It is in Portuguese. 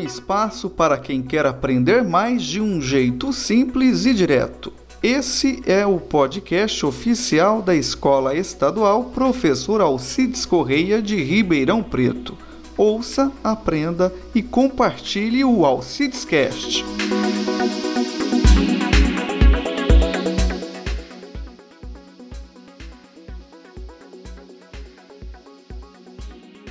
espaço para quem quer aprender mais de um jeito simples e direto. Esse é o podcast oficial da Escola Estadual Professor Alcides Correia de Ribeirão Preto. Ouça, aprenda e compartilhe o Alcides Cast.